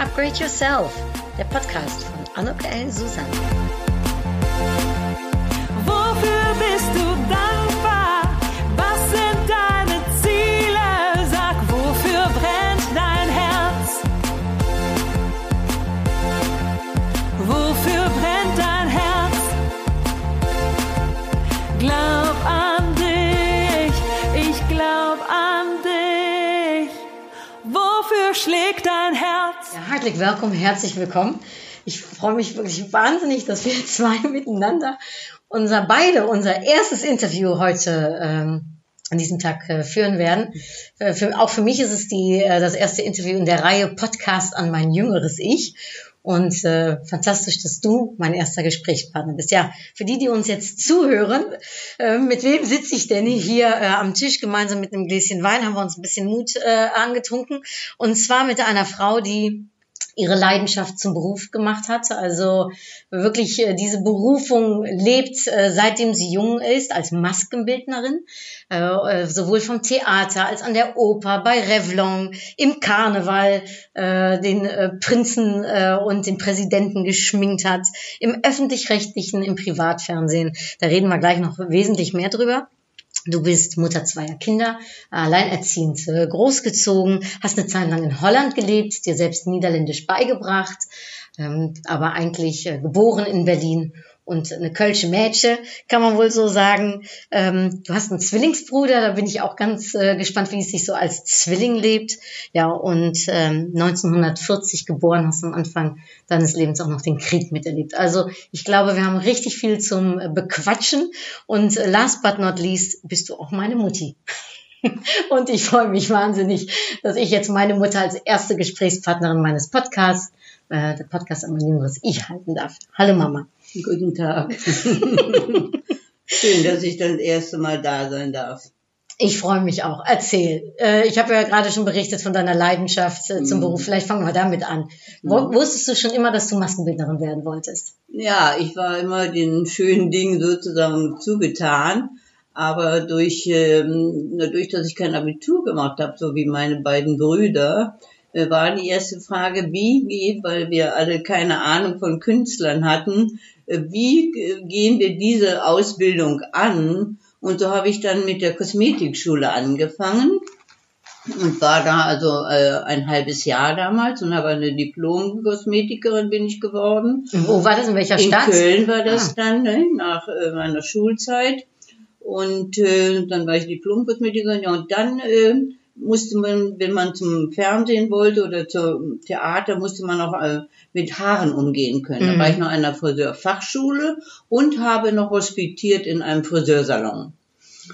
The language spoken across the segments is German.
Upgrade Yourself, der Podcast von Anuk El Susan. Wofür bist du dankbar? Was sind deine Ziele? Sag, wofür brennt dein Herz? Wofür brennt dein Herz? Glaub an dich, ich glaub an dich. Wofür schlägt dein Herz? Hartlich willkommen, herzlich willkommen. Ich freue mich wirklich wahnsinnig, dass wir zwei miteinander unser beide unser erstes Interview heute ähm, an diesem Tag äh, führen werden. Äh, für, auch für mich ist es die, äh, das erste Interview in der Reihe Podcast an mein jüngeres Ich. Und äh, fantastisch, dass du mein erster Gesprächspartner bist. Ja, für die, die uns jetzt zuhören, äh, mit wem sitze ich denn hier äh, am Tisch gemeinsam mit einem Gläschen Wein? Haben wir uns ein bisschen Mut äh, angetrunken. Und zwar mit einer Frau, die ihre Leidenschaft zum Beruf gemacht hat. Also wirklich äh, diese Berufung lebt, äh, seitdem sie jung ist, als Maskenbildnerin, äh, sowohl vom Theater als an der Oper, bei Revlon, im Karneval den Prinzen und den Präsidenten geschminkt hat, im öffentlich-rechtlichen, im Privatfernsehen. Da reden wir gleich noch wesentlich mehr drüber. Du bist Mutter zweier Kinder, alleinerziehend äh, großgezogen, hast eine Zeit lang in Holland gelebt, dir selbst Niederländisch beigebracht, ähm, aber eigentlich äh, geboren in Berlin und eine Kölsche Mädche, kann man wohl so sagen. Ähm, du hast einen Zwillingsbruder, da bin ich auch ganz äh, gespannt, wie es sich so als Zwilling lebt. Ja, und ähm, 1940 geboren, hast am Anfang deines Lebens auch noch den Krieg miterlebt. Also ich glaube, wir haben richtig viel zum Bequatschen. Und äh, last but not least bist du auch meine Mutti. Und ich freue mich wahnsinnig, dass ich jetzt meine Mutter als erste Gesprächspartnerin meines Podcasts, äh, der Podcast an mein jüngeres Ich halten darf. Hallo Mama. Guten Tag. Schön, dass ich das erste Mal da sein darf. Ich freue mich auch. Erzähl. Äh, ich habe ja gerade schon berichtet von deiner Leidenschaft äh, zum Mhm. Beruf. Vielleicht fangen wir damit an. Wo, Mhm. Wusstest du schon immer, dass du Maskenbildnerin werden wolltest? Ja, ich war immer den schönen Dingen sozusagen zugetan, aber durch, ähm, dadurch, dass ich kein Abitur gemacht habe, so wie meine beiden Brüder, war die erste Frage, wie geht, weil wir alle keine Ahnung von Künstlern hatten, äh, wie äh, gehen wir diese Ausbildung an? Und so habe ich dann mit der Kosmetikschule angefangen und war da also äh, ein halbes Jahr damals und habe eine Diplom-Kosmetikerin bin ich geworden. Wo war das? In welcher In Stadt? Köln war das Ah. dann, ne, nach äh, meiner Schulzeit. Und äh, dann war ich Diplom-Kosmetikerin. Ja, und dann äh, musste man, wenn man zum Fernsehen wollte oder zum Theater, musste man auch äh, mit Haaren umgehen können. Da Mhm. war ich noch an einer Friseurfachschule und habe noch hospitiert in einem Friseursalon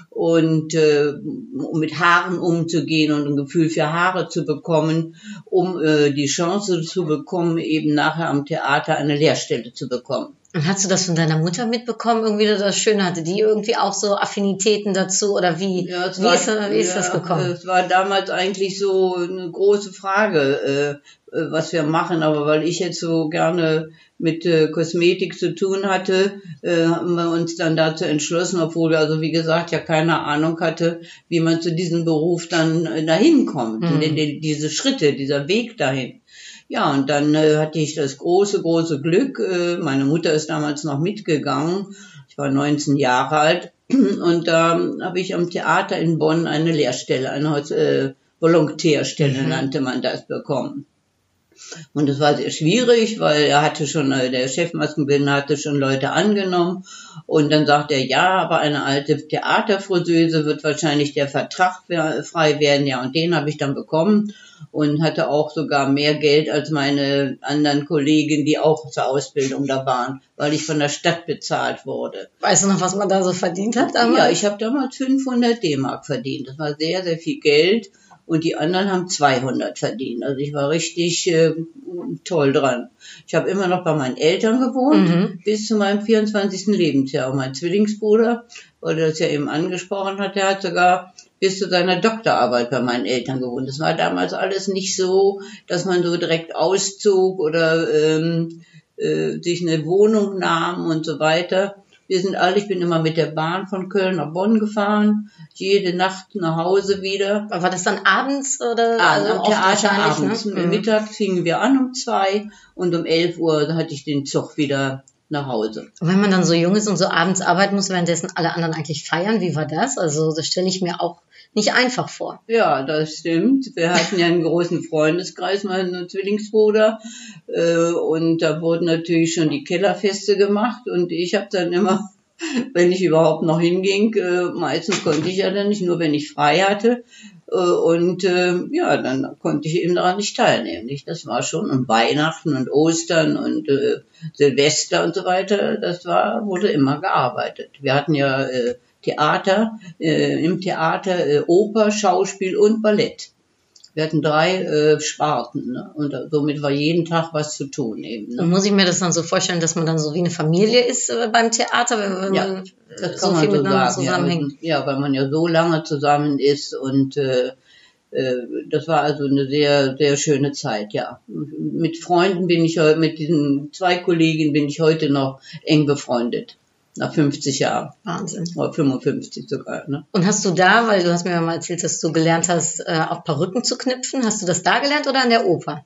und äh, um mit Haaren umzugehen und ein Gefühl für Haare zu bekommen, um äh, die Chance zu bekommen, eben nachher am Theater eine Lehrstelle zu bekommen. Und hast du das von deiner Mutter mitbekommen? Irgendwie das Schöne hatte die irgendwie auch so Affinitäten dazu oder wie? Ja, wie, war- ist, wie ist das gekommen? Es war damals eigentlich so eine große Frage, äh, äh, was wir machen, aber weil ich jetzt so gerne mit äh, Kosmetik zu tun hatte, äh, haben wir uns dann dazu entschlossen, obwohl wir also wie gesagt ja keine Ahnung hatte, wie man zu diesem Beruf dann äh, dahin kommt, Mhm. die, die, diese Schritte, dieser Weg dahin. Ja, und dann äh, hatte ich das große, große Glück. Äh, meine Mutter ist damals noch mitgegangen. Ich war 19 Jahre alt. Und da habe ich am Theater in Bonn eine Lehrstelle, eine äh, Volontärstelle Mhm. nannte man das, bekommen. Und das war sehr schwierig, weil er hatte schon, äh, der Chefmaskenbildner hatte schon Leute angenommen. Und dann sagt er, ja, aber eine alte Theaterfriseuse wird wahrscheinlich der Vertrag frei werden. Ja, und den habe ich dann bekommen und hatte auch sogar mehr Geld als meine anderen Kollegen, die auch zur Ausbildung da waren, weil ich von der Stadt bezahlt wurde. Weißt du noch, was man da so verdient hat damals? Ja, ich habe damals 500 D-Mark verdient. Das war sehr, sehr viel Geld. Und die anderen haben 200 verdient. Also ich war richtig äh, toll dran. Ich habe immer noch bei meinen Eltern gewohnt, Mhm. bis zu meinem 24. Lebensjahr. Und mein Zwillingsbruder, weil er das ja eben angesprochen hat, der hat sogar bis zu seiner Doktorarbeit bei meinen Eltern gewohnt. Das war damals alles nicht so, dass man so direkt auszog oder ähm, äh, sich eine Wohnung nahm und so weiter. Wir sind alle, ich bin immer mit der Bahn von Köln nach Bonn gefahren, jede Nacht nach Hause wieder. War das dann abends oder Ah, also am Theater wahrscheinlich, abends. Ne? Mhm. Mittags fingen wir an um zwei und um elf Uhr hatte ich den Zug wieder nach Hause. Und wenn man dann so jung ist und so abends arbeiten muss, währenddessen alle anderen eigentlich feiern, wie war das? Also das stelle ich mir auch nicht einfach vor. Ja, das stimmt. Wir hatten ja einen großen Freundeskreis, mein Zwillingsbruder. Äh, und da wurden natürlich schon die Kellerfeste gemacht. Und ich habe dann immer, wenn ich überhaupt noch hinging, äh, meistens konnte ich ja dann nicht, nur wenn ich frei hatte. Äh, Und ja, dann konnte ich eben daran nicht teilnehmen. Das war schon und Weihnachten und Ostern und Silvester und so weiter. Das war wurde immer gearbeitet. Wir hatten ja Theater, äh, im Theater äh, Oper, Schauspiel und Ballett. Wir hatten drei äh, Sparten ne? und somit war jeden Tag was zu tun eben. Ne? Muss ich mir das dann so vorstellen, dass man dann so wie eine Familie ist äh, beim Theater, wenn, wenn Ja, man Das so viel so miteinander sagen. zusammenhängt? Ja, ja, weil man ja so lange zusammen ist und äh, äh, das war also eine sehr, sehr schöne Zeit, ja. Mit Freunden bin ich, heu- mit diesen zwei Kolleginnen bin ich heute noch eng befreundet. Nach 50 Jahren. Wahnsinn. Oder 55 sogar, ne? Und hast du da, weil du hast mir ja mal erzählt, dass du gelernt hast, äh, auch Perücken zu knüpfen, hast du das da gelernt oder an der Oper?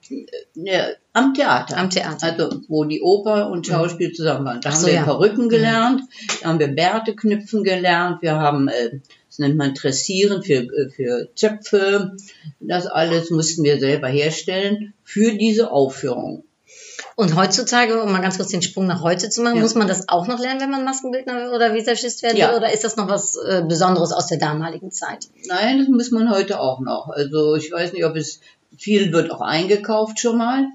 Ja, am Theater. Am Theater. Also, wo die Oper und Schauspiel zusammen waren. Da Ach haben so, wir ja. Perücken gelernt, da haben wir Bärte knüpfen gelernt, wir haben, äh, das nennt man Dressieren für, äh, für Zöpfe. Das alles mussten wir selber herstellen für diese Aufführung. Und heutzutage, um mal ganz kurz den Sprung nach heute zu machen, Ja. muss man das auch noch lernen, wenn man Maskenbildner oder Visagist werden will? Ja. Oder ist das noch was äh, Besonderes aus der damaligen Zeit? Nein, das muss man heute auch noch. Also ich weiß nicht, ob es viel wird auch eingekauft schon mal,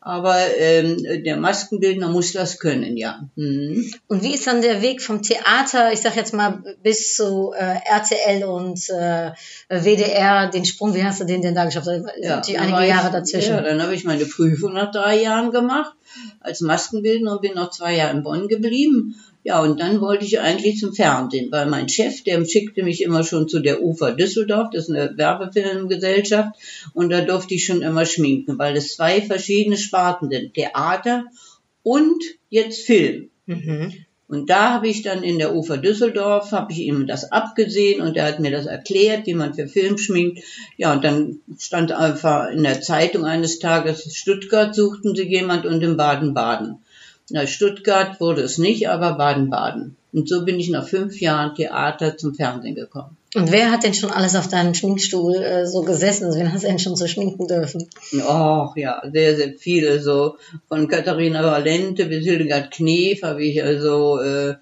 aber ähm, der Maskenbildner muss das können, ja. Mhm. Und wie ist dann der Weg vom Theater, ich sag jetzt mal, bis zu äh, RTL und äh, WDR, den Sprung, wie hast du den denn da geschafft? Da sind natürlich dann war einige ich- Jahre dazwischen. Ja, dann habe ich meine Prüfung nach drei Jahren gemacht als Maskenbildner und bin noch zwei Jahre in Bonn geblieben. Ja, und dann wollte ich eigentlich zum Fernsehen, weil mein Chef, der schickte mich immer schon zu der Ufer Düsseldorf, das ist eine Werbefilmgesellschaft, und da durfte ich schon immer schminken, weil es zwei verschiedene Sparten sind, Theater und jetzt Film. Mhm. Und da habe ich dann in der Ufer Düsseldorf, habe ich ihm das abgesehen und er hat mir das erklärt, wie man für Film schminkt. Ja, und dann stand einfach in der Zeitung eines Tages, Stuttgart suchten sie jemand und in Baden-Baden. Na, Stuttgart wurde es nicht, aber Baden-Baden. Und so bin ich nach fünf Jahren Theater zum Fernsehen gekommen. Und wer hat denn schon alles auf deinem Schminkstuhl äh, so gesessen? Also, wen hast du denn schon so schminken dürfen? Och, ja, sehr, sehr viele. So von Katharina Valente bis Hildegard Knef habe ich also äh,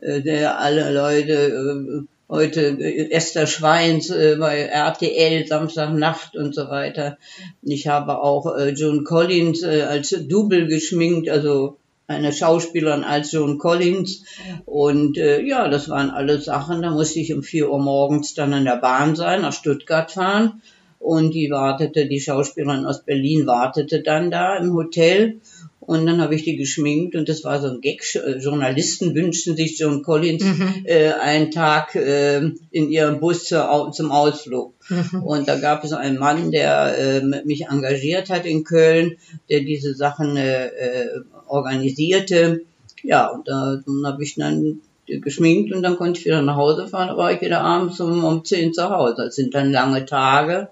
äh, alle Leute äh, heute äh, Esther Schweins äh, bei RTL Samstagnacht und so weiter. Ich habe auch äh, Joan Collins äh, als Double geschminkt, also eine Schauspielerin als Joan Collins. Und äh, ja, das waren alles Sachen. Da musste ich um 4 Uhr morgens dann an der Bahn sein, nach Stuttgart fahren. Und die wartete, die Schauspielerin aus Berlin wartete dann da im Hotel. Und dann habe ich die geschminkt und das war so ein Gag. Äh, Journalisten wünschten sich Joan Collins äh, einen Tag äh, in ihrem Bus zur, zum Ausflug. Und da gab es einen Mann, der äh, mich engagiert hat in Köln, der diese Sachen äh, äh, organisierte. Ja, und da dann habe ich dann geschminkt und dann konnte ich wieder nach Hause fahren. Da war ich wieder abends um, um 10 zu Hause. Das sind dann lange Tage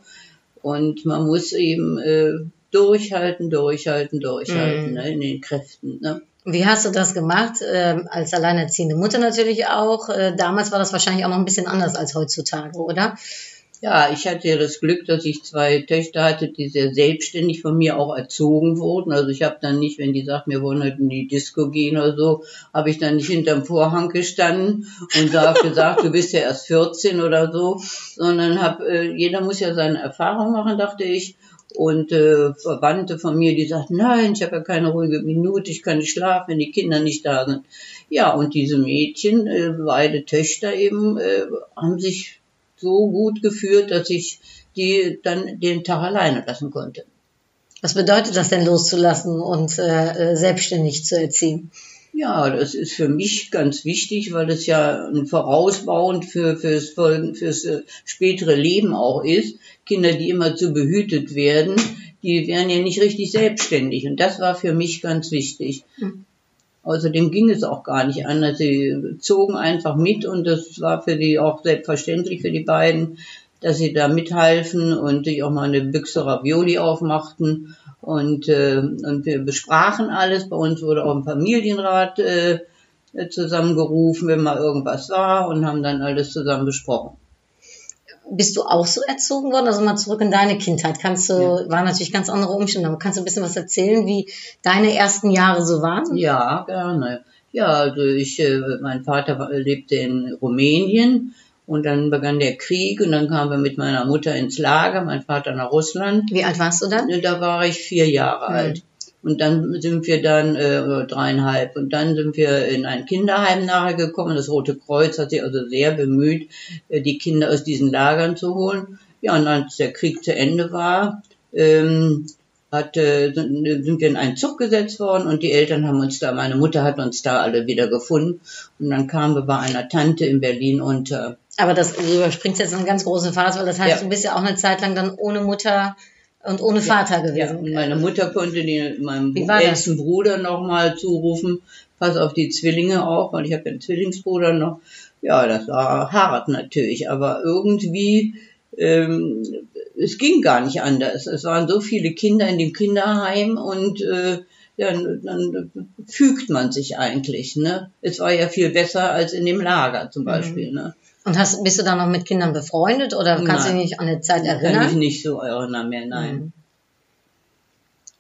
und man muss eben äh, durchhalten, durchhalten, durchhalten Mhm. ne, in den Kräften. Ne? Wie hast du das gemacht? Ähm, als alleinerziehende Mutter natürlich auch. Äh, damals war das wahrscheinlich auch noch ein bisschen anders als heutzutage, oder? Ja, ich hatte ja das Glück, dass ich zwei Töchter hatte, die sehr selbstständig von mir auch erzogen wurden. Also ich habe dann nicht, wenn die sagt, wir wollen heute in die Disco gehen oder so, habe ich dann nicht hinterm Vorhang gestanden und habe gesagt, du bist ja erst 14 oder so, sondern hab, äh, jeder muss ja seine Erfahrung machen, dachte ich. Und äh, Verwandte von mir, die sagten, nein, ich habe ja keine ruhige Minute, ich kann nicht schlafen, wenn die Kinder nicht da sind. Ja, und diese Mädchen, äh, beide Töchter eben, äh, haben sich so gut geführt, dass ich die dann den Tag alleine lassen konnte. Was bedeutet das denn loszulassen und äh, äh, selbstständig zu erziehen? Ja, das ist für mich ganz wichtig, weil das ja ein vorausbauend für fürs, Folgen- fürs äh, spätere Leben auch ist. Kinder, die immer zu behütet werden, die werden ja nicht richtig selbstständig. Und das war für mich ganz wichtig. Außerdem ging es auch gar nicht anders. Sie zogen einfach mit und das war für die auch selbstverständlich für die beiden, dass sie da mithalfen und sich auch mal eine Büchse Ravioli aufmachten und, äh, und wir besprachen alles. Bei uns wurde auch ein Familienrat äh, zusammengerufen, wenn mal irgendwas war und haben dann alles zusammen besprochen. Bist du auch so erzogen worden? Also mal zurück in deine Kindheit. Kannst du, ja. waren natürlich ganz andere Umstände, aber kannst du ein bisschen was erzählen, wie deine ersten Jahre so waren? Ja, gerne. Ja, also ich, äh, mein Vater lebte in Rumänien und dann begann der Krieg und dann kamen wir mit meiner Mutter ins Lager, mein Vater nach Russland. Wie alt warst du dann? Da war ich vier Jahre mhm. alt. Und dann sind wir dann äh, dreieinhalb und dann sind wir in ein Kinderheim nachher gekommen. Das Rote Kreuz hat sich also sehr bemüht, äh, die Kinder aus diesen Lagern zu holen. Ja, und als der Krieg zu Ende war, ähm, hat, äh, sind wir in einen Zug gesetzt worden und die Eltern haben uns da, meine Mutter hat uns da alle wieder gefunden und dann kamen wir bei einer Tante in Berlin unter. Aber das du überspringst jetzt eine ganz große Phase, weil das heißt, ja. du bist ja auch eine Zeit lang dann ohne Mutter und ohne Vater gewesen. Ja, und meine Mutter konnte die, meinem ältesten Bruder nochmal zurufen, pass auf die Zwillinge auf, weil ich habe ja einen Zwillingsbruder noch. Ja, das war hart natürlich, aber irgendwie, ähm, es ging gar nicht anders. Es waren so viele Kinder in dem Kinderheim und äh, ja, dann fügt man sich eigentlich. Ne? Es war ja viel besser als in dem Lager zum mhm. Beispiel. Mhm. Ne? Und hast, bist du dann noch mit Kindern befreundet oder kannst du dich nicht an eine Zeit erinnern? Kann ich nicht so erinnern mehr, nein. Mhm.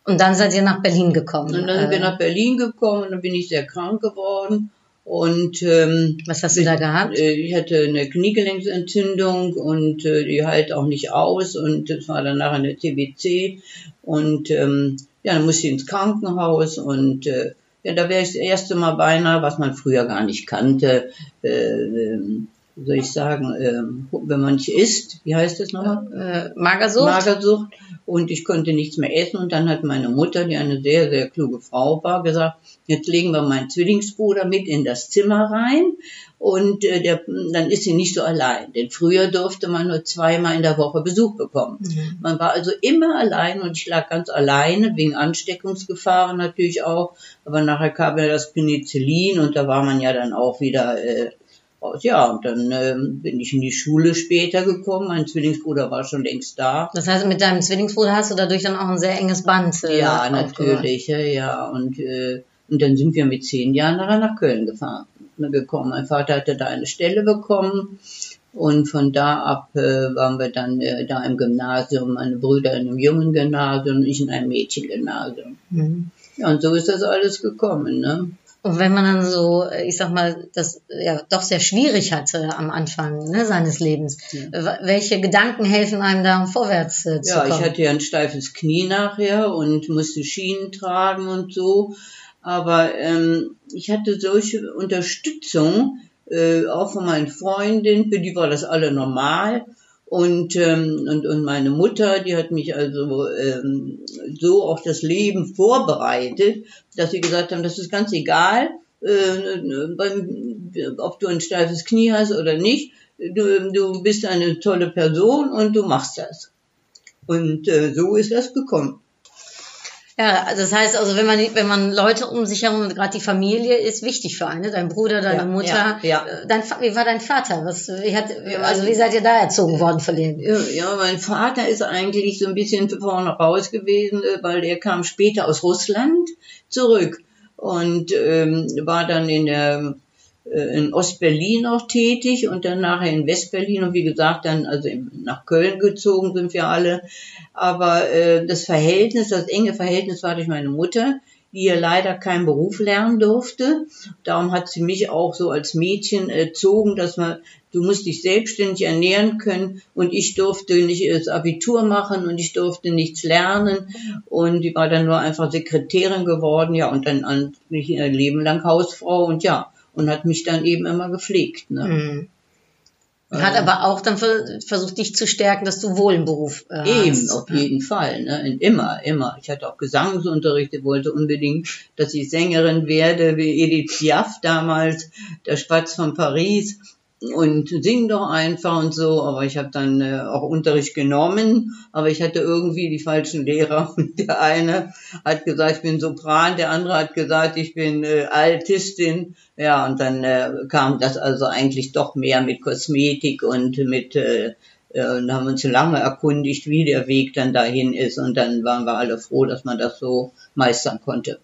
Und dann seid ihr nach Berlin gekommen? Und dann sind wir äh. nach Berlin gekommen und dann bin ich sehr krank geworden. Und ähm, was hast du da gehabt? Äh, ich hatte eine Kniegelenksentzündung und äh, die halt auch nicht aus und das war dann nachher eine TBC und ähm, ja, dann musste ich ins Krankenhaus und äh, ja, da wäre ich das erste Mal beinahe, was man früher gar nicht kannte, äh, ähm, wie soll ich sagen, äh, wenn man nicht isst, wie heißt das nochmal? Äh, Magersucht. Magersucht. Und ich konnte nichts mehr essen. Und dann hat meine Mutter, die eine sehr, sehr kluge Frau war, gesagt, jetzt legen wir meinen Zwillingsbruder mit in das Zimmer rein. Und äh, der, dann ist sie nicht so allein. Denn früher durfte man nur zweimal in der Woche Besuch bekommen. Mhm. Man war also immer allein und ich lag ganz alleine, wegen Ansteckungsgefahren natürlich auch. Aber nachher kam ja das Penicillin und da war man ja dann auch wieder äh, raus. Ja, und dann ähm, bin ich in die Schule später gekommen. Mein Zwillingsbruder war schon längst da. Das heißt, mit deinem Zwillingsbruder hast du dadurch dann auch ein sehr enges Band. Äh, ja, natürlich, ja, ja. Und, äh, und dann sind wir mit zehn Jahren nachher nach Köln gefahren, gekommen. Mein Vater hatte da eine Stelle bekommen. Und von da ab äh, waren wir dann äh, da im Gymnasium, meine Brüder in einem jungen Gymnasium und ich in einem Mädchengymnasium. Mhm. Ja, und so ist das alles gekommen, ne? Und wenn man dann so, ich sag mal, das ja doch sehr schwierig hatte am Anfang ne, seines Lebens, ja. welche Gedanken helfen einem da, um vorwärts äh, zu ja, kommen? Ja, ich hatte ja ein steifes Knie nachher und musste Schienen tragen und so. Aber ähm, ich hatte solche Unterstützung, äh, auch von meinen Freundinnen, für die war das alle normal. Und, ähm, und, und meine Mutter, die hat mich also ähm, so auf das Leben vorbereitet, dass sie gesagt haben, das ist ganz egal, äh, beim, ob du ein steifes Knie hast oder nicht. Du, du bist eine tolle Person und du machst das. Und äh, so ist das gekommen. Ja, also das heißt also, wenn man wenn man Leute um sich herum, gerade die Familie ist wichtig für einen, dein Bruder, deine ja, Mutter, ja, ja. Äh, dein wie war dein Vater? Was wie hat also wie seid ihr da erzogen worden von dem? Ja, mein Vater ist eigentlich so ein bisschen vorne raus gewesen, äh, weil er kam später aus Russland zurück und ähm, war dann in der in Ostberlin auch tätig und dann nachher in Westberlin. Und wie gesagt dann also nach Köln gezogen sind wir alle. Aber äh, das Verhältnis, das enge Verhältnis war durch meine Mutter, die ja leider keinen Beruf lernen durfte. Darum hat sie mich auch so als Mädchen erzogen, dass man, du musst dich selbstständig ernähren können. Und ich durfte nicht das Abitur machen und ich durfte nichts lernen. Und die war dann nur einfach Sekretärin geworden, ja, und dann ein Leben lang Hausfrau. Und ja, und hat mich dann eben immer gepflegt. Ne? Mhm. Hat aber auch dann versucht, dich zu stärken, dass du wohl einen Beruf äh, Eben, hast. auf jeden Fall. Ne? Immer, immer. Ich hatte auch Gesangsunterricht, ich wollte unbedingt, dass ich Sängerin werde, wie Edith Piaf damals, der Spatz von Paris. Und sing doch einfach und so. Aber ich habe dann äh, auch Unterricht genommen, aber ich hatte irgendwie die falschen Lehrer. Und der eine hat gesagt, ich bin Sopran, der andere hat gesagt, ich bin äh, Altistin. Ja, und dann äh, kam das also eigentlich doch mehr mit Kosmetik und mit äh, äh, und haben uns lange erkundigt, wie der Weg dann dahin ist. Und dann waren wir alle froh, dass man das so meistern konnte.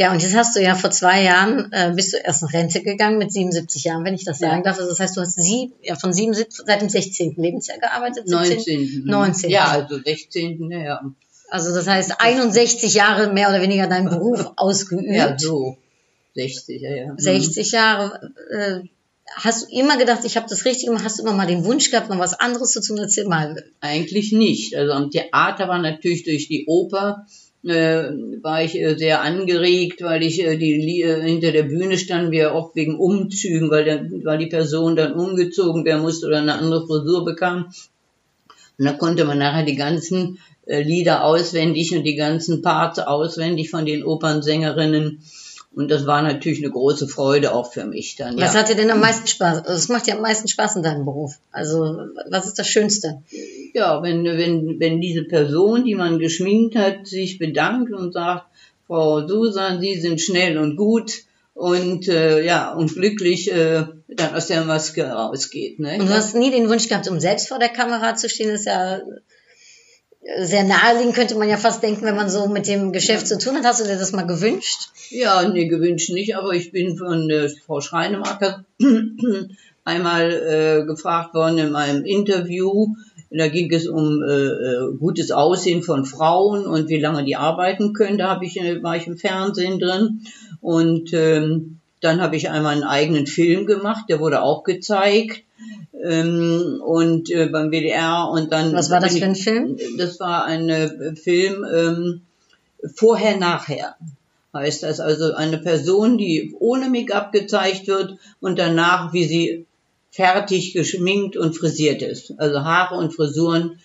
Ja, und jetzt hast du ja vor zwei Jahren, äh, bist du erst in Rente gegangen mit 77 Jahren, wenn ich das sagen darf. Also das heißt, du hast sie, ja, von 77, seit dem 16. Lebensjahr gearbeitet? 19. 19. Ja, also 16. Ja. Also das heißt, 61 Jahre mehr oder weniger deinen Beruf ausgeübt. Ja, so. 60, ja, ja. 60 Jahre. Äh, hast du immer gedacht, ich habe das richtig gemacht? Hast du immer mal den Wunsch gehabt, noch was anderes zu tun? Erzähl mal. Eigentlich nicht. Also am Theater war natürlich durch die Oper äh, war ich äh, sehr angeregt, weil ich äh, die äh, hinter der Bühne stand, wir oft wegen Umzügen, weil, der, weil die Person dann umgezogen werden musste oder eine andere Frisur bekam. Und da konnte man nachher die ganzen äh, Lieder auswendig und die ganzen Parts auswendig von den Opernsängerinnen. Und das war natürlich eine große Freude auch für mich dann. Was ja. hat dir denn am meisten Spaß? Also es macht dir am meisten Spaß in deinem Beruf. Also was ist das Schönste? ja, wenn, wenn, wenn diese Person, die man geschminkt hat, sich bedankt und sagt, Frau Susan, Sie sind schnell und gut und äh, ja und glücklich äh, dann aus der Maske rausgeht. Ne? Und du hast nie den Wunsch gehabt, um selbst vor der Kamera zu stehen. Das ist ja sehr naheliegend, könnte man ja fast denken, wenn man so mit dem Geschäft zu tun hat. Hast du dir das mal gewünscht? Ja, nee, gewünscht nicht, aber ich bin von äh, Frau Schreinemacher einmal äh, gefragt worden in meinem Interview. Da ging es um äh, äh, gutes Aussehen von Frauen und wie lange die arbeiten können. Da hab ich, äh, war ich im Fernsehen drin. Und ähm, dann habe ich einmal einen eigenen Film gemacht, der wurde auch gezeigt. Ähm, und äh, beim WDR und dann. Was war das für ein Film? Das war ein äh, Film ähm, vorher nachher heißt das also eine Person, die ohne Make-up gezeigt wird und danach, wie sie fertig geschminkt und frisiert ist. Also Haare und Frisuren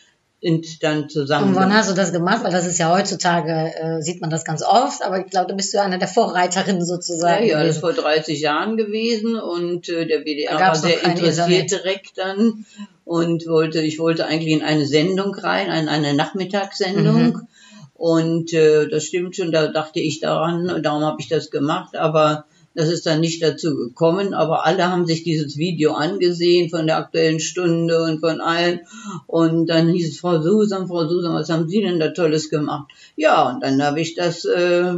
dann zusammen. Und wann hast du das gemacht? Weil das ist ja heutzutage, äh, sieht man das ganz oft, aber ich glaube, da bist du eine der Vorreiterinnen ja, sozusagen. ja, das ist vor 30 Jahren gewesen und äh, der WDR war sehr interessiert Internet. direkt dann und wollte, ich wollte eigentlich in eine Sendung rein, in eine Nachmittagssendung. Mhm. Und äh, das stimmt schon, da dachte ich daran, und darum habe ich das gemacht, aber das ist dann nicht dazu gekommen, aber alle haben sich dieses Video angesehen von der aktuellen Stunde und von allen. Und dann hieß es, Frau Susan, Frau Susan, was haben Sie denn da Tolles gemacht? Ja, und dann habe ich das, äh,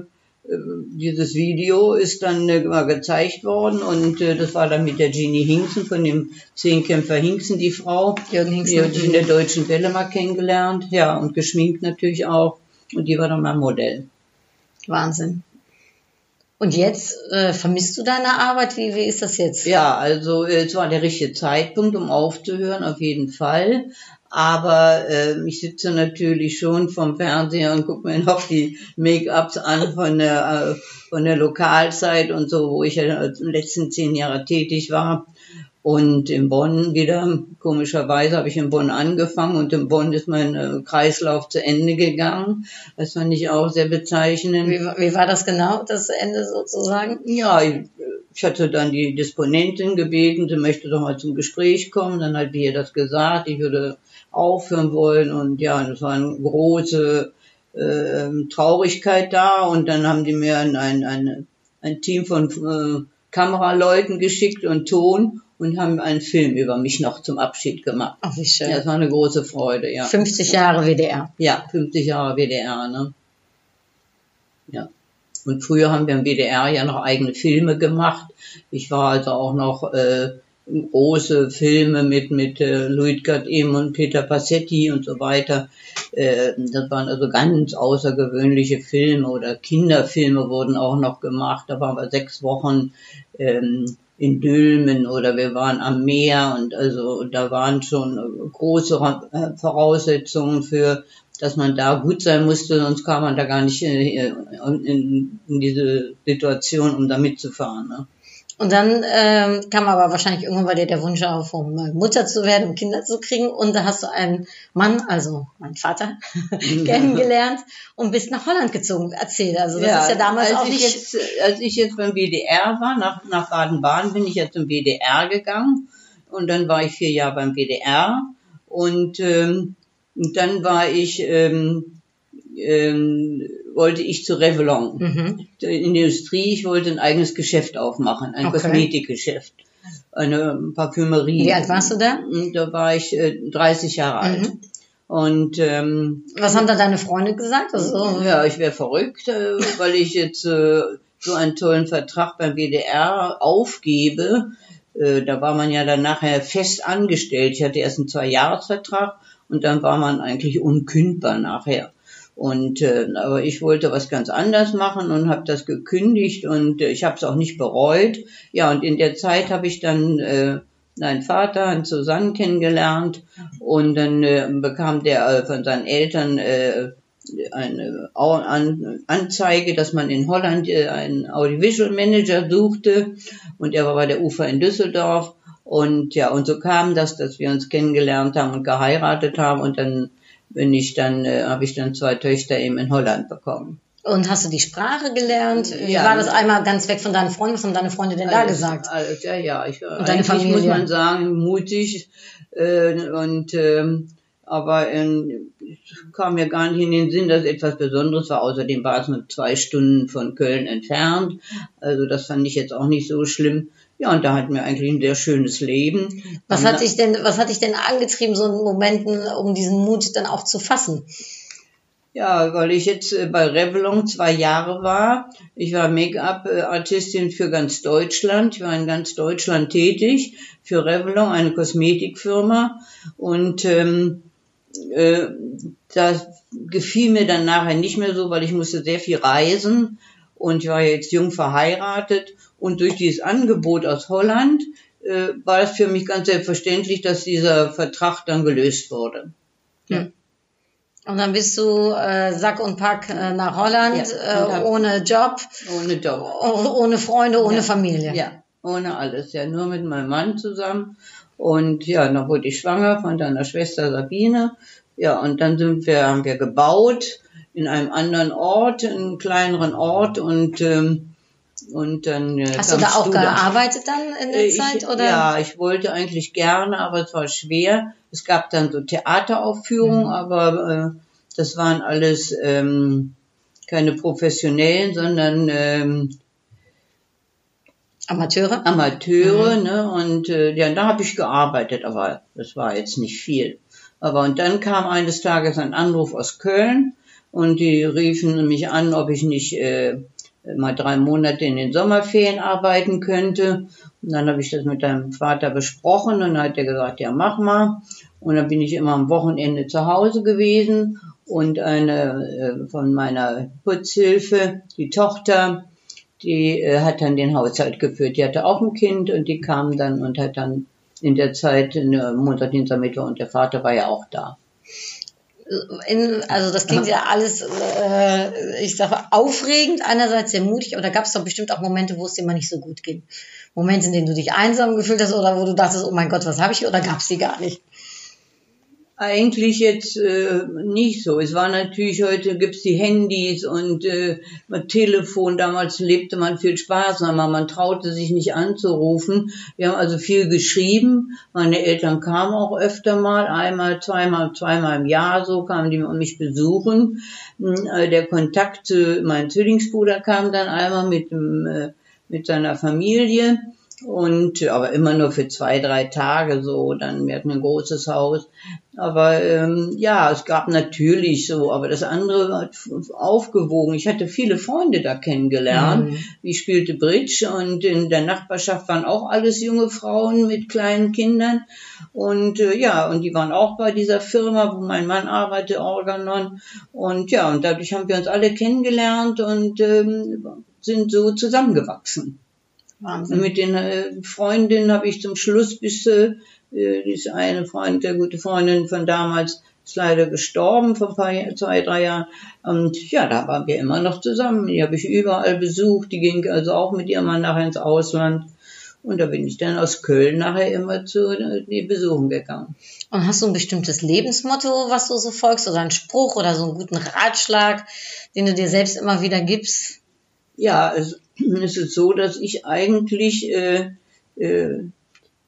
äh, dieses Video ist dann äh, mal gezeigt worden und äh, das war dann mit der Jeannie Hinksen von dem Zehnkämpfer Hinksen, die Frau. Jürgen Hinksen. Die habe ich in der Deutschen Welle mal kennengelernt, ja, und geschminkt natürlich auch. Und die war dann mein Modell. Wahnsinn. Und jetzt äh, vermisst du deine Arbeit? Wie, wie ist das jetzt? Ja, also äh, es war der richtige Zeitpunkt, um aufzuhören, auf jeden Fall. Aber äh, ich sitze natürlich schon vom Fernseher und gucke mir noch die Make-ups an von der, äh, von der Lokalzeit und so, wo ich ja die letzten zehn Jahre tätig war. Und in Bonn wieder, komischerweise habe ich in Bonn angefangen und in Bonn ist mein äh, Kreislauf zu Ende gegangen. Das fand ich auch sehr bezeichnend. Wie, wie war das genau, das Ende sozusagen? Ja, ich ich hatte dann die Disponentin gebeten, sie möchte doch mal zum Gespräch kommen. Dann hat die ihr das gesagt, ich würde aufhören wollen. Und ja, das war eine große äh, Traurigkeit da. Und dann haben die mir ein, ein, ein, ein Team von äh, Kameraleuten geschickt und Ton und haben einen Film über mich noch zum Abschied gemacht. Ach, wie schön. Ja, das war eine große Freude, ja. 50 Jahre WDR. Ja, 50 Jahre WDR, ne? Ja. Und früher haben wir im WDR ja noch eigene Filme gemacht. Ich war also auch noch äh, große Filme mit mit äh, Luitgard Ehm und Peter Passetti und so weiter. Äh, das waren also ganz außergewöhnliche Filme oder Kinderfilme wurden auch noch gemacht. Da waren wir sechs Wochen ähm, in Dülmen oder wir waren am Meer und also da waren schon äh, große äh, Voraussetzungen für dass man da gut sein musste, sonst kam man da gar nicht äh, in, in diese Situation, um da mitzufahren. Ne? Und dann ähm, kam aber wahrscheinlich irgendwann bei dir der Wunsch auf, um Mutter zu werden, um Kinder zu kriegen. Und da hast du einen Mann, also meinen Vater, kennengelernt und bist nach Holland gezogen. Erzähl, also das ist ja damals als auch ich nicht... Jetzt, als ich jetzt beim WDR war, nach, nach Baden-Baden bin ich ja zum WDR gegangen Und dann war ich vier Jahre beim WDR und ähm, dann war ich, ähm, ähm, wollte ich zu Revlon Mhm. in Industrie. Ich wollte ein eigenes Geschäft aufmachen, ein Okay. Kosmetikgeschäft, eine Parfümerie. Wie alt warst du da? Da war ich äh, 30 Jahre alt. Mhm. Und ähm, Was haben da deine Freunde gesagt? Also, ja, ich wäre verrückt, äh, weil ich jetzt äh, so einen tollen Vertrag beim WDR aufgebe. Äh, da war man ja dann nachher fest angestellt. Ich hatte erst einen Zwei-Jahres-Vertrag und dann war man eigentlich unkündbar nachher. Und äh, aber ich wollte was ganz anderes machen und habe das gekündigt und äh, ich habe es auch nicht bereut. Ja, und in der Zeit habe ich dann äh, meinen Vater, Herrn Susanne, kennengelernt. Und dann äh, bekam der äh, von seinen Eltern äh, eine Anzeige, dass man in Holland äh, einen Audiovisual Manager suchte. Und er war bei der UFA in Düsseldorf. Und ja und so kam das, dass wir uns kennengelernt haben und geheiratet haben. Und dann bin ich dann äh, habe ich dann zwei Töchter eben in Holland bekommen. und hast du die Sprache gelernt? Wie Ja. war das einmal ganz weg von deinen Freunden? Was haben deine Freunde denn da Alles- gesagt? Alles, ja, ja, ich war Und deine Familie? muss man sagen mutig äh, und ähm, aber es kam mir gar nicht in den Sinn, dass es etwas Besonderes war. Außerdem war es nur zwei Stunden von Köln entfernt. Also das fand ich jetzt auch nicht so schlimm. Ja, und da hatten wir eigentlich ein sehr schönes Leben. Was hat dich denn, was hat dich denn angetrieben, so in Momenten, um diesen Mut dann auch zu fassen? Ja, weil ich jetzt äh, bei Revlon zwei Jahre war. Ich war Make-up-Artistin für ganz Deutschland. Ich war in ganz Deutschland tätig für Revlon, eine Kosmetikfirma. Und ähm, äh, das gefiel mir dann nachher nicht mehr so, weil ich musste sehr viel reisen. Und ich war jetzt jung verheiratet. Und durch dieses Angebot aus Holland äh, war es für mich ganz selbstverständlich, dass dieser Vertrag dann gelöst wurde. Und dann bist du äh, Sack und Pack äh, nach Holland, Ja, äh, ohne Job, Ohne Job. oh- ohne Freunde, ohne Ja. Familie. Ja, ohne alles. Ja, nur mit meinem Mann zusammen. Und ja, dann wurde ich schwanger von deiner Schwester Sabine. Ja, und dann sind wir, haben wir gebaut in einem anderen Ort, in einem kleineren Ort und ähm, und dann äh, Hast du da auch dann. gearbeitet dann in der Äh, ich, Zeit? Oder? Ja, ich wollte eigentlich gerne, aber es war schwer. Es gab dann so Theateraufführungen, Mhm. aber äh, das waren alles ähm, keine professionellen, sondern ähm, Amateure? Amateure, ne? Und äh, ja, da habe ich gearbeitet, aber das war jetzt nicht viel. Aber und dann kam eines Tages ein Anruf aus Köln und die riefen mich an, ob ich nicht äh, mal drei Monate in den Sommerferien arbeiten könnte. Und dann habe ich das mit deinem Vater besprochen und dann hat er gesagt, ja mach mal. Und dann bin ich immer am Wochenende zu Hause gewesen und eine äh, von meiner Putzhilfe, die Tochter, die äh, hat dann den Haushalt geführt. Die hatte auch ein Kind und die kam dann und hat dann in der Zeit Montag, Dienstag, Mittwoch und der Vater war ja auch da. In, also das klingt ja alles, äh, ich sage, aufregend, einerseits sehr mutig, aber da gab es doch bestimmt auch Momente, wo es dir mal nicht so gut ging. Momente, in denen du dich einsam gefühlt hast oder wo du dachtest, oh mein Gott, was habe ich, oder gab es die gar nicht? Eigentlich jetzt äh, nicht so. Es war natürlich, heute gibt's die Handys und äh, Telefon. Damals lebte man viel sparsamer. Man traute sich nicht anzurufen. Wir haben also viel geschrieben. Meine Eltern kamen auch öfter mal, einmal, zweimal, zweimal im Jahr so, kamen die mich besuchen. Hm, äh, Der Kontakt zu meinem Zwillingsbruder kam dann einmal mit, dem, äh, mit seiner Familie. Und aber immer nur für zwei, drei Tage so. Dann wir hatten ein großes Haus. Aber ähm, ja, es gab natürlich so, aber das andere hat aufgewogen. Ich hatte viele Freunde da kennengelernt. Mhm. Ich spielte Bridge und in der Nachbarschaft waren auch alles junge Frauen mit kleinen Kindern. Und äh, ja, und die waren auch bei dieser Firma, wo mein Mann arbeitet, Organon. Und ja, und dadurch haben wir uns alle kennengelernt und ähm, sind so zusammengewachsen. Wahnsinn. mit den äh, Freundinnen habe ich zum Schluss bis äh, diese eine Freund, der gute Freundin von damals, ist leider gestorben vor paar, zwei, drei Jahren. Und ja, da waren wir immer noch zusammen. Die habe ich überall besucht. Die ging also auch mit ihrem Mann nachher ins Ausland. Und da bin ich dann aus Köln nachher immer zu äh, die besuchen gegangen. Und hast du ein bestimmtes Lebensmotto, was du so folgst, oder einen Spruch oder so einen guten Ratschlag, den du dir selbst immer wieder gibst? Ja, es, es ist so, dass ich eigentlich äh, äh,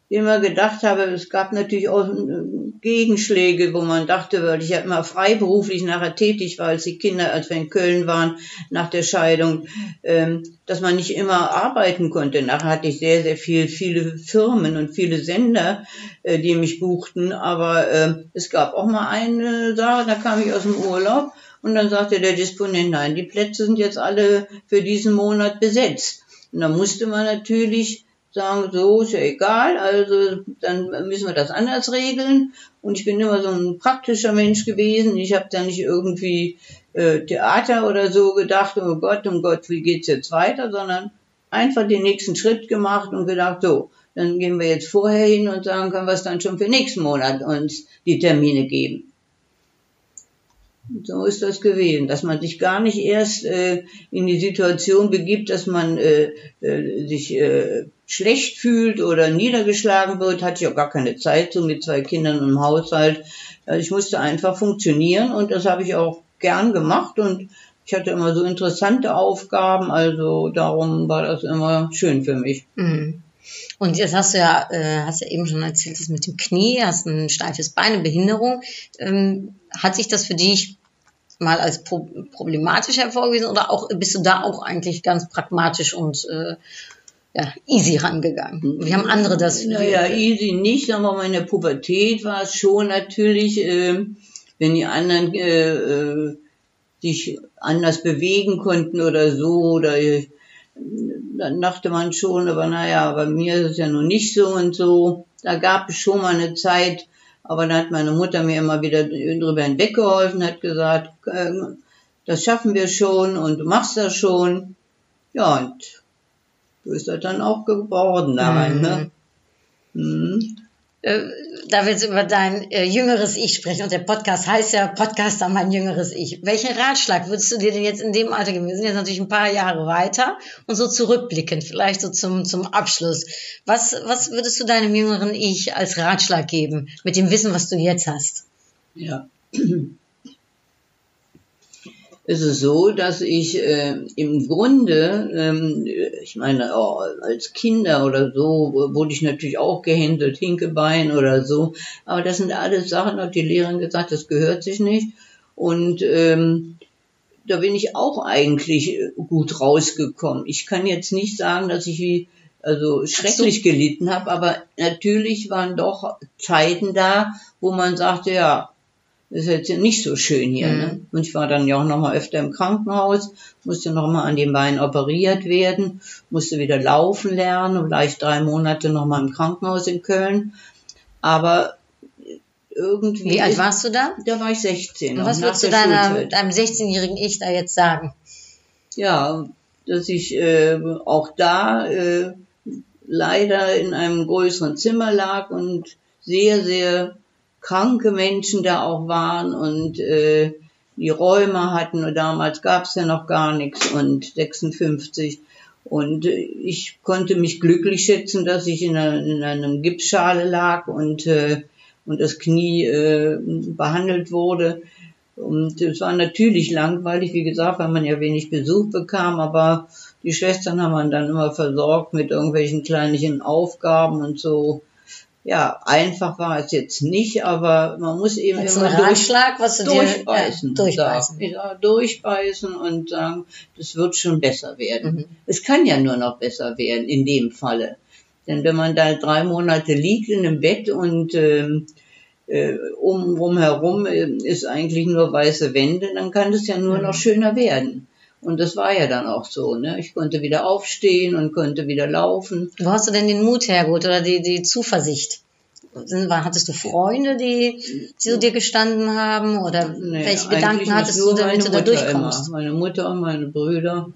immer gedacht habe, es gab natürlich auch äh, Gegenschläge, wo man dachte, weil ich ja immer freiberuflich nachher tätig war, als die Kinder, als wir in Köln waren, nach der Scheidung, ähm, dass man nicht immer arbeiten konnte. Nachher hatte ich sehr, sehr viel, viele Firmen und viele Sender, äh, die mich buchten, aber äh, es gab auch mal eine Sache, da kam ich aus dem Urlaub und dann sagte der Disponent, nein, die Plätze sind jetzt alle für diesen Monat besetzt. Und da musste man natürlich sagen, so ist ja egal, also dann müssen wir das anders regeln. Und ich bin immer so ein praktischer Mensch gewesen. Ich habe da nicht irgendwie äh, Theater oder so gedacht, oh Gott, um Gott, wie geht's jetzt weiter, sondern einfach den nächsten Schritt gemacht und gedacht, so, dann gehen wir jetzt vorher hin und sagen, können wir es dann schon für nächsten Monat uns die Termine geben. So ist das gewesen, dass man sich gar nicht erst äh, in die Situation begibt, dass man äh, äh, sich äh, schlecht fühlt oder niedergeschlagen wird, hatte ich auch gar keine Zeit so mit zwei Kindern im Haushalt. Also ich musste einfach funktionieren und das habe ich auch gern gemacht und ich hatte immer so interessante Aufgaben, also darum war das immer schön für mich. Mhm. Und jetzt hast du ja, äh, hast ja eben schon erzählt, das mit dem Knie, hast ein steifes Bein, eine Behinderung. Ähm, hat sich das für dich mal als pro problematisch hervorgewiesen oder auch bist du da auch eigentlich ganz pragmatisch und äh, ja, easy rangegangen? Wie haben andere das? Naja, easy nicht, aber meine Pubertät war es schon natürlich, äh, wenn die anderen äh, äh, sich anders bewegen konnten oder so oder äh, dann dachte man schon, aber naja, bei mir ist es ja noch nicht so und so. Da gab es schon mal eine Zeit, aber dann hat meine Mutter mir immer wieder drüber hinweggeholfen, hat gesagt, äh, das schaffen wir schon und du machst das schon. Ja, und so ist das dann auch geworden da mhm. ne? Mhm. Da willst du über dein äh, jüngeres Ich sprechen und der Podcast heißt ja Podcaster mein jüngeres Ich. Welchen Ratschlag würdest du dir denn jetzt in dem Alter geben? Wir sind jetzt natürlich ein paar Jahre weiter und so zurückblickend, vielleicht so zum, zum Abschluss. Was, was würdest du deinem jüngeren Ich als Ratschlag geben mit dem Wissen, was du jetzt hast? Ja ist es so, dass ich äh, im Grunde, ähm, ich meine, oh, als Kinder oder so, wurde ich natürlich auch gehändelt, Hinkebein oder so. Aber das sind alles Sachen, hat die Lehrerin gesagt, das gehört sich nicht. Und ähm, da bin ich auch eigentlich gut rausgekommen. Ich kann jetzt nicht sagen, dass ich wie also schrecklich gelitten habe, aber natürlich waren doch Zeiten da, wo man sagte, ja, das ist jetzt nicht so schön hier. Ne? Mhm. Ne? Und ich war dann ja auch noch mal öfter im Krankenhaus, musste noch mal an den Beinen operiert werden, musste wieder laufen lernen und gleich drei Monate noch mal im Krankenhaus in Köln. Aber irgendwie. Wie alt warst du da? Da war ich 16. Und was würdest du deiner, deinem 16-jährigen Ich da jetzt sagen? Ja, dass ich äh, auch da äh, leider in einem größeren Zimmer lag und sehr, sehr kranke Menschen da auch waren und äh, die Räume hatten und damals gab's ja noch gar nichts und 56 und äh, ich konnte mich glücklich schätzen, dass ich in, einer, in einem Gipsschale lag und äh, und das Knie äh, behandelt wurde. Und es war natürlich langweilig, wie gesagt, weil man ja wenig Besuch bekam, aber die Schwestern haben man dann immer versorgt mit irgendwelchen kleinlichen Aufgaben und so ja, einfach war es jetzt nicht, aber man muss eben Als immer Ratschlag, was du durchbeißen, dir, ja, durchbeißen. Ja, durchbeißen und sagen, das wird schon besser werden. Mhm. Es kann ja nur noch besser werden in dem Falle. Denn wenn man da drei Monate liegt in einem Bett und ähm, äh, um, rumherum äh, ist eigentlich nur weiße Wände, dann kann es ja nur mhm. noch schöner werden. Und das war ja dann auch so. Ne? Ich konnte wieder aufstehen und konnte wieder laufen. Wo hast du denn den Mut hergeholt oder die, die Zuversicht? Hattest du Freunde, die, die so dir gestanden haben? Oder nee, welche Gedanken hattest du, damit du da durchkommst? Immer. Meine Mutter und meine Brüder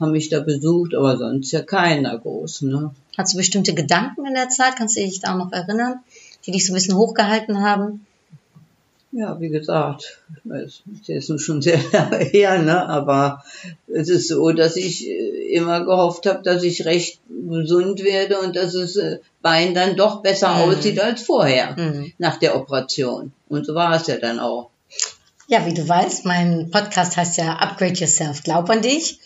haben mich da besucht, aber sonst ja keiner groß. Ne? Hast du bestimmte Gedanken in der Zeit? Kannst du dich da noch erinnern, die dich so ein bisschen hochgehalten haben? Ja, wie gesagt, es ist jetzt schon sehr lange her, ne? aber es ist so, dass ich äh, immer gehofft habe, dass ich recht gesund werde und dass das äh, Bein dann doch besser mhm. aussieht als vorher, mhm. nach der Operation. Und so war es ja dann auch. Ja, wie du weißt, mein Podcast heißt ja Upgrade Yourself. Glaub an dich.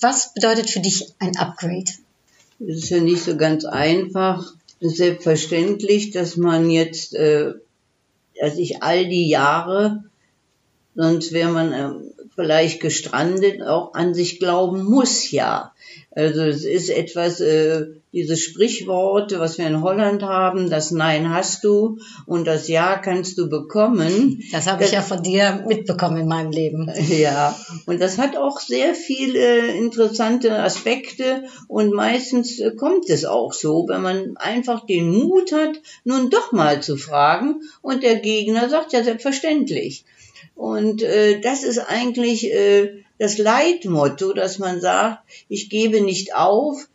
Was bedeutet für dich ein Upgrade? Es ist ja nicht so ganz einfach selbstverständlich, dass man jetzt, äh, dass ich all die Jahre, sonst wäre man äh, vielleicht gestrandet, auch an sich glauben muss ja. Also es ist etwas, äh, dieses Sprichwort, was wir in Holland haben, das Nein hast du und das Ja kannst du bekommen. Das habe ich ja von dir mitbekommen in meinem Leben. Ja, und das hat auch sehr viele interessante Aspekte und meistens äh, kommt es auch so, wenn man einfach den Mut hat, nun doch mal zu fragen und der Gegner sagt ja selbstverständlich. Und äh, das ist eigentlich äh, das Leitmotto, dass man sagt, ich gebe nicht auf,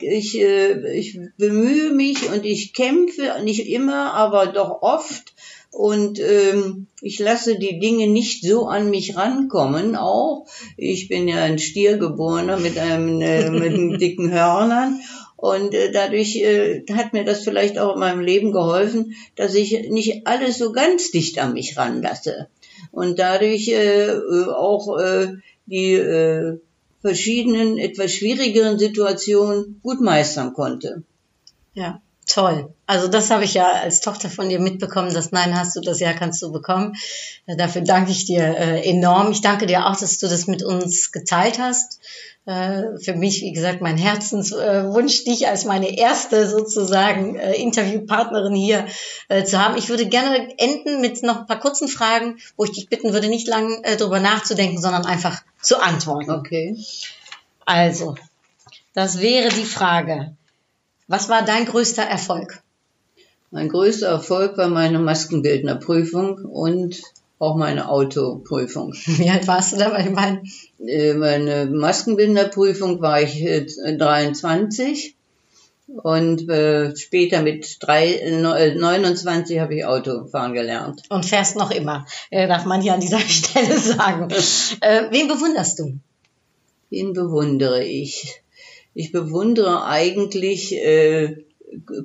ich, äh, ich bemühe mich und ich kämpfe, nicht immer, aber doch oft. Und ähm, ich lasse die Dinge nicht so an mich rankommen. Auch ich bin ja ein Stiergeborener mit einem äh, mit einem dicken Hörnern und äh, dadurch äh, hat mir das vielleicht auch in meinem Leben geholfen, dass ich nicht alles so ganz dicht an mich ranlasse und dadurch äh, äh, auch äh, die äh, verschiedenen, etwas schwierigeren Situationen gut meistern konnte. Ja, toll. Also das habe ich ja als Tochter von dir mitbekommen. Das Nein hast du, das Ja kannst du bekommen. Äh, dafür danke ich dir äh, enorm. Ich danke dir auch, dass du das mit uns geteilt hast. Äh, für mich, wie gesagt, mein Herzenswunsch, dich als meine erste sozusagen äh, Interviewpartnerin hier äh, zu haben. Ich würde gerne enden mit noch ein paar kurzen Fragen, wo ich dich bitten würde, nicht lang drüber nachzudenken, sondern einfach zu antworten. Okay. Also, das wäre die Frage. Was war dein größter Erfolg? Mein größter Erfolg war meine Maskenbildnerprüfung und auch meine Autoprüfung. Wie alt warst du da den beiden? Äh, meine Maskenbinderprüfung war ich 23 äh, und äh, später mit drei, 29 habe ich Autofahren gelernt. Und fährst noch immer, darf man hier an dieser Stelle sagen. wen bewunderst du? Wen bewundere ich? Ich bewundere eigentlich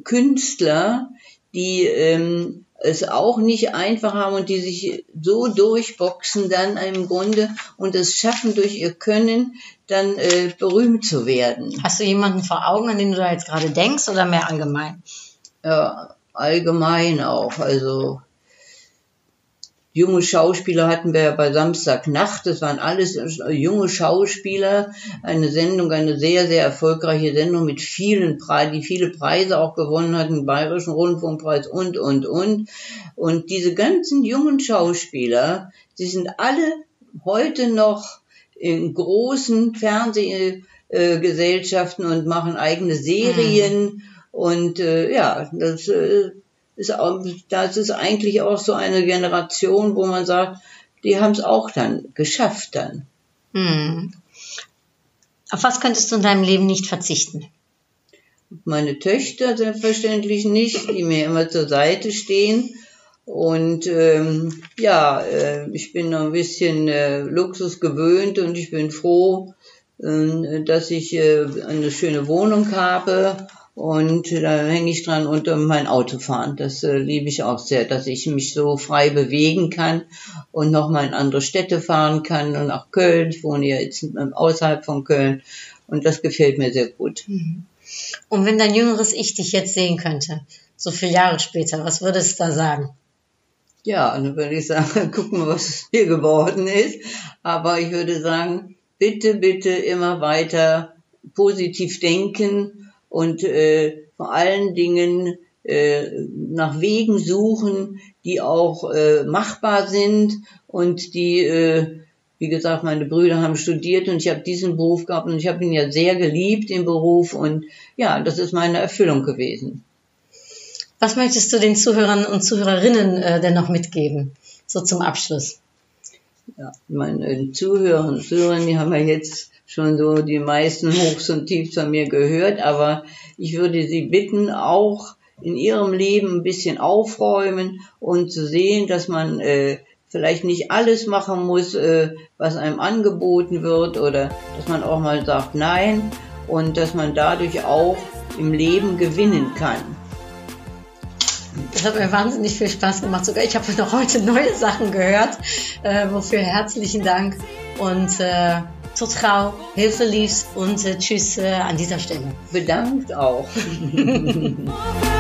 Künstler, die ähm, es auch nicht einfach haben und die sich so durchboxen dann im Grunde und es schaffen durch ihr Können dann äh, berühmt zu werden. Hast du jemanden vor Augen, an den du da jetzt gerade denkst oder mehr allgemein? Ja, allgemein auch. Also junge Schauspieler hatten wir ja bei Samstagnacht. Das waren alles junge Schauspieler. Eine Sendung, eine sehr, sehr erfolgreiche Sendung mit vielen Preisen, die viele Preise auch gewonnen hatten, Bayerischen Rundfunkpreis und, und, und. Und diese ganzen jungen Schauspieler, die sind alle heute noch in großen Fernsehgesellschaften und machen eigene Serien. Mhm. Und äh, ja, das äh, ist, das ist eigentlich auch so eine Generation, wo man sagt, die haben es auch dann geschafft dann. Hm. Auf was könntest du in deinem Leben nicht verzichten? Meine Töchter selbstverständlich nicht, die mir immer zur Seite stehen. Und ähm, ja, äh, ich bin noch ein bisschen äh, Luxus gewöhnt und ich bin froh, äh, dass ich äh, eine schöne Wohnung habe und da hänge ich dran und mein Auto fahren. Das äh, liebe ich auch sehr, dass ich mich so frei bewegen kann und nochmal in andere Städte fahren kann und nach Köln. Ich wohne ja jetzt außerhalb von Köln und das gefällt mir sehr gut. Mhm. Und wenn dein jüngeres Ich dich jetzt sehen könnte, so viele Jahre später, was würdest du da sagen? Ja, dann würde ich sagen, guck mal, was hier geworden ist. Aber ich würde sagen, bitte, bitte immer weiter positiv denken und äh, vor allen Dingen äh, nach Wegen suchen, die auch äh, machbar sind und die, äh, wie gesagt, meine Brüder haben studiert und ich habe diesen Beruf gehabt und ich habe ihn ja sehr geliebt, den Beruf und ja, das ist meine Erfüllung gewesen. Was möchtest du den Zuhörern und Zuhörerinnen äh, denn noch mitgeben, so zum Abschluss? Ja, meine Zuhörer und Zuhörerinnen, die haben ja jetzt schon so die meisten Hochs und Tiefs von mir gehört, aber ich würde Sie bitten, auch in Ihrem Leben ein bisschen aufräumen und zu sehen, dass man äh, vielleicht nicht alles machen muss, äh, was einem angeboten wird oder dass man auch mal sagt Nein und dass man dadurch auch im Leben gewinnen kann. Das hat mir wahnsinnig viel Spaß gemacht. Sogar ich habe noch heute neue Sachen gehört. Äh, wofür herzlichen Dank. Und äh, tot gauw, heel veel liefs und äh, tschüss äh, an dieser Stelle. Bedankt auch.